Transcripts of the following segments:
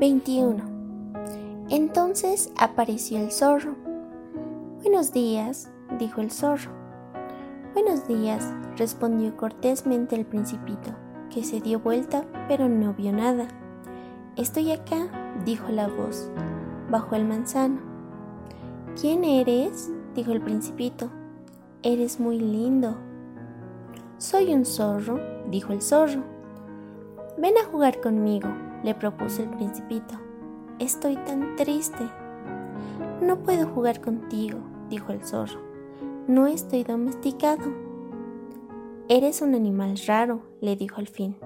21. Entonces apareció el zorro. Buenos días, dijo el zorro. Buenos días, respondió cortésmente el principito, que se dio vuelta pero no vio nada. Estoy acá, dijo la voz, bajo el manzano. ¿Quién eres? dijo el principito. Eres muy lindo. Soy un zorro, dijo el zorro. Ven a jugar conmigo, le propuso el principito. Estoy tan triste. No puedo jugar contigo, dijo el zorro. No estoy domesticado. Eres un animal raro, le dijo al fin,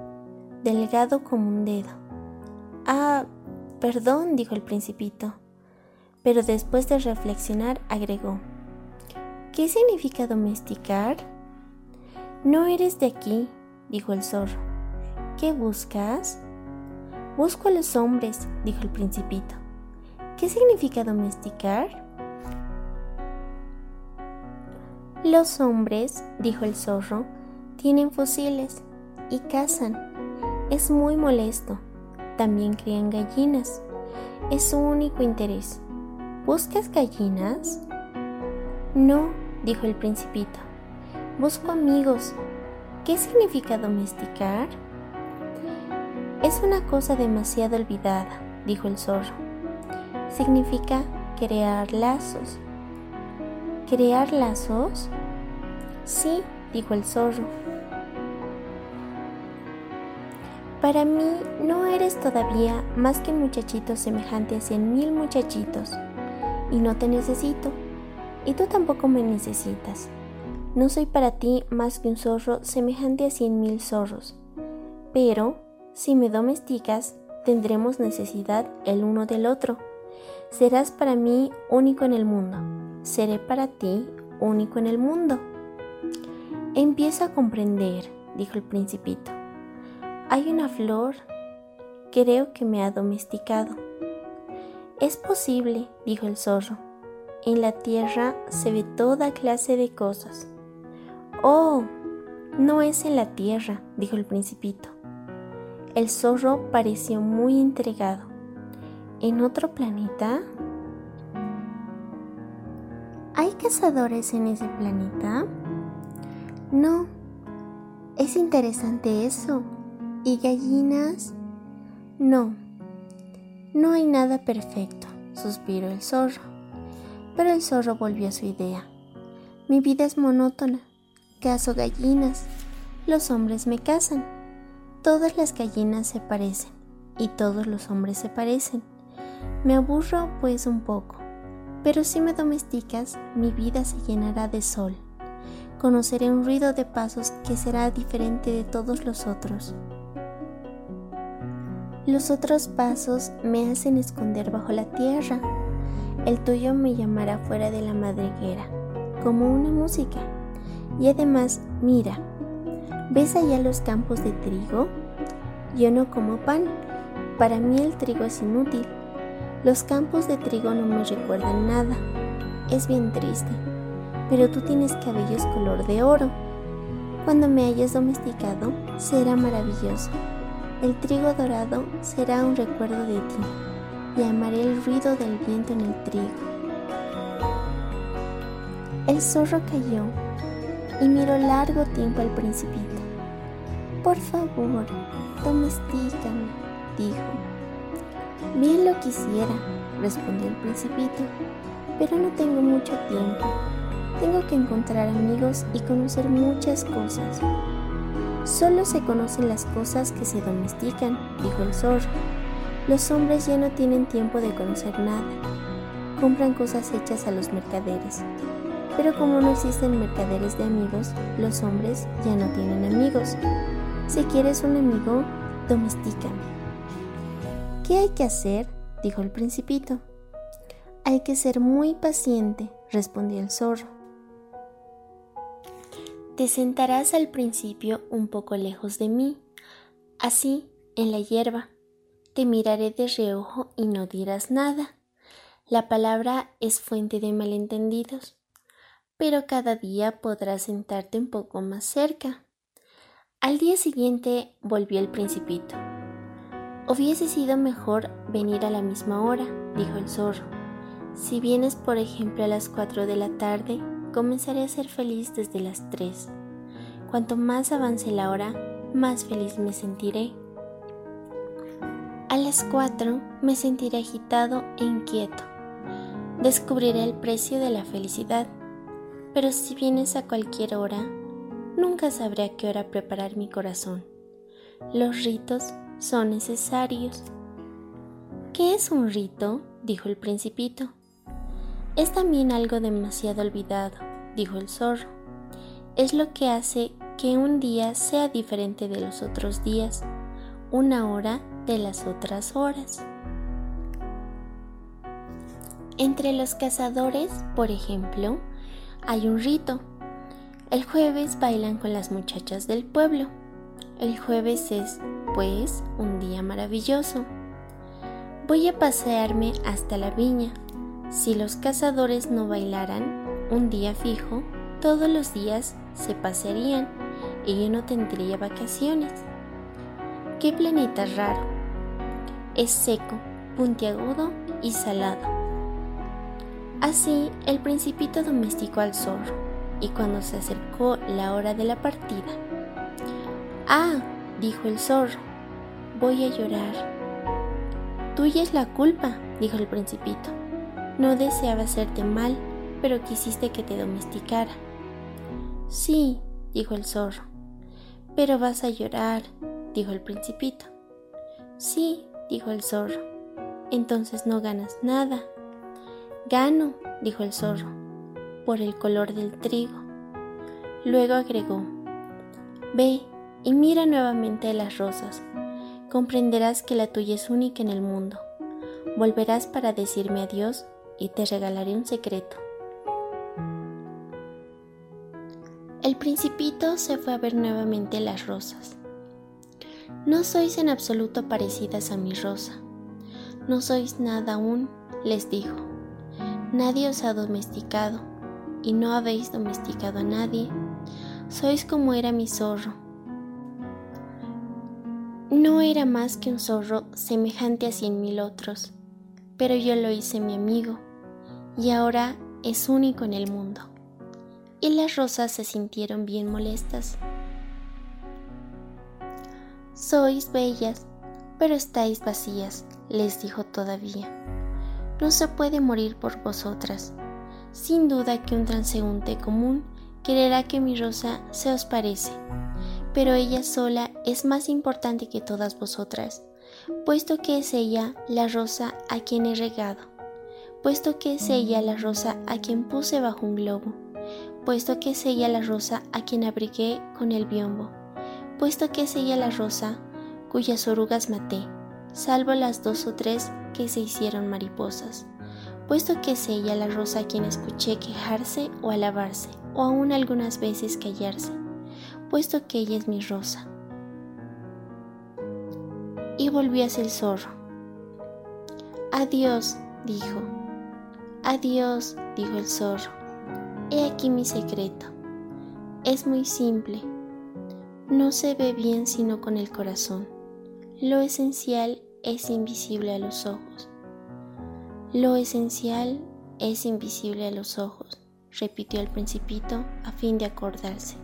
delgado como un dedo. Ah, perdón, dijo el principito. Pero después de reflexionar agregó, ¿qué significa domesticar? No eres de aquí, dijo el zorro. ¿Qué buscas? Busco a los hombres, dijo el principito. ¿Qué significa domesticar? Los hombres, dijo el zorro, tienen fusiles y cazan. Es muy molesto. También crían gallinas. Es su único interés. ¿Buscas gallinas? No, dijo el principito. Busco amigos. ¿Qué significa domesticar? Es una cosa demasiado olvidada, dijo el zorro. Significa crear lazos. ¿Crear lazos? Sí, dijo el zorro. Para mí no eres todavía más que un muchachito semejante a cien mil muchachitos, y no te necesito, y tú tampoco me necesitas. No soy para ti más que un zorro semejante a cien mil zorros, pero si me domesticas, tendremos necesidad el uno del otro. Serás para mí único en el mundo. Seré para ti único en el mundo. Empiezo a comprender, dijo el principito. Hay una flor, creo que me ha domesticado. Es posible, dijo el zorro. En la tierra se ve toda clase de cosas. Oh, no es en la tierra, dijo el principito. El zorro pareció muy intrigado. ¿En otro planeta? ¿Hay cazadores en ese planeta? No. Es interesante eso. ¿Y gallinas? No. No hay nada perfecto, suspiró el zorro. Pero el zorro volvió a su idea. Mi vida es monótona. Cazo gallinas. Los hombres me cazan. Todas las gallinas se parecen y todos los hombres se parecen. Me aburro pues un poco, pero si me domesticas, mi vida se llenará de sol. Conoceré un ruido de pasos que será diferente de todos los otros. Los otros pasos me hacen esconder bajo la tierra. El tuyo me llamará fuera de la madriguera, como una música. Y además, mira, ¿Ves allá los campos de trigo? Yo no como pan. Para mí el trigo es inútil. Los campos de trigo no me recuerdan nada. Es bien triste. Pero tú tienes cabellos color de oro. Cuando me hayas domesticado, será maravilloso. El trigo dorado será un recuerdo de ti y amaré el ruido del viento en el trigo. El zorro cayó y miró largo tiempo al principito. Por favor, domestícame, dijo. Bien lo quisiera, respondió el principito, pero no tengo mucho tiempo. Tengo que encontrar amigos y conocer muchas cosas. Solo se conocen las cosas que se domestican, dijo el zorro. Los hombres ya no tienen tiempo de conocer nada. Compran cosas hechas a los mercaderes. Pero como no existen mercaderes de amigos, los hombres ya no tienen amigos. Si quieres un amigo, domestícame. ¿Qué hay que hacer? dijo el principito. Hay que ser muy paciente, respondió el zorro. Te sentarás al principio un poco lejos de mí, así, en la hierba. Te miraré de reojo y no dirás nada. La palabra es fuente de malentendidos pero cada día podrás sentarte un poco más cerca. Al día siguiente volvió el principito. Hubiese sido mejor venir a la misma hora, dijo el zorro. Si vienes, por ejemplo, a las 4 de la tarde, comenzaré a ser feliz desde las 3. Cuanto más avance la hora, más feliz me sentiré. A las 4 me sentiré agitado e inquieto. Descubriré el precio de la felicidad. Pero si vienes a cualquier hora, nunca sabré a qué hora preparar mi corazón. Los ritos son necesarios. ¿Qué es un rito? dijo el principito. Es también algo demasiado olvidado, dijo el zorro. Es lo que hace que un día sea diferente de los otros días, una hora de las otras horas. Entre los cazadores, por ejemplo, hay un rito. El jueves bailan con las muchachas del pueblo. El jueves es, pues, un día maravilloso. Voy a pasearme hasta la viña. Si los cazadores no bailaran un día fijo, todos los días se pasearían y yo no tendría vacaciones. ¿Qué planeta raro? Es seco, puntiagudo y salado. Así el principito domesticó al zorro y cuando se acercó la hora de la partida, Ah, dijo el zorro, voy a llorar. Tuya es la culpa, dijo el principito. No deseaba hacerte mal, pero quisiste que te domesticara. Sí, dijo el zorro. Pero vas a llorar, dijo el principito. Sí, dijo el zorro. Entonces no ganas nada. Gano, dijo el zorro, por el color del trigo. Luego agregó, Ve, y mira nuevamente las rosas. Comprenderás que la tuya es única en el mundo. Volverás para decirme adiós y te regalaré un secreto. El principito se fue a ver nuevamente las rosas. No sois en absoluto parecidas a mi rosa. No sois nada aún, les dijo. Nadie os ha domesticado, y no habéis domesticado a nadie. Sois como era mi zorro, no era más que un zorro semejante a cien mil otros, pero yo lo hice mi amigo y ahora es único en el mundo. Y las rosas se sintieron bien molestas. Sois bellas, pero estáis vacías, les dijo todavía. No se puede morir por vosotras. Sin duda que un transeúnte común quererá que mi rosa se os parece pero ella sola es más importante que todas vosotras, puesto que es ella la rosa a quien he regado, puesto que es ella la rosa a quien puse bajo un globo, puesto que es ella la rosa a quien abrigué con el biombo, puesto que es ella la rosa cuyas orugas maté, salvo las dos o tres que se hicieron mariposas, puesto que es ella la rosa a quien escuché quejarse o alabarse, o aún algunas veces callarse puesto que ella es mi rosa. Y volvió hacia el zorro. Adiós, dijo. Adiós, dijo el zorro. He aquí mi secreto. Es muy simple. No se ve bien sino con el corazón. Lo esencial es invisible a los ojos. Lo esencial es invisible a los ojos, repitió el principito a fin de acordarse.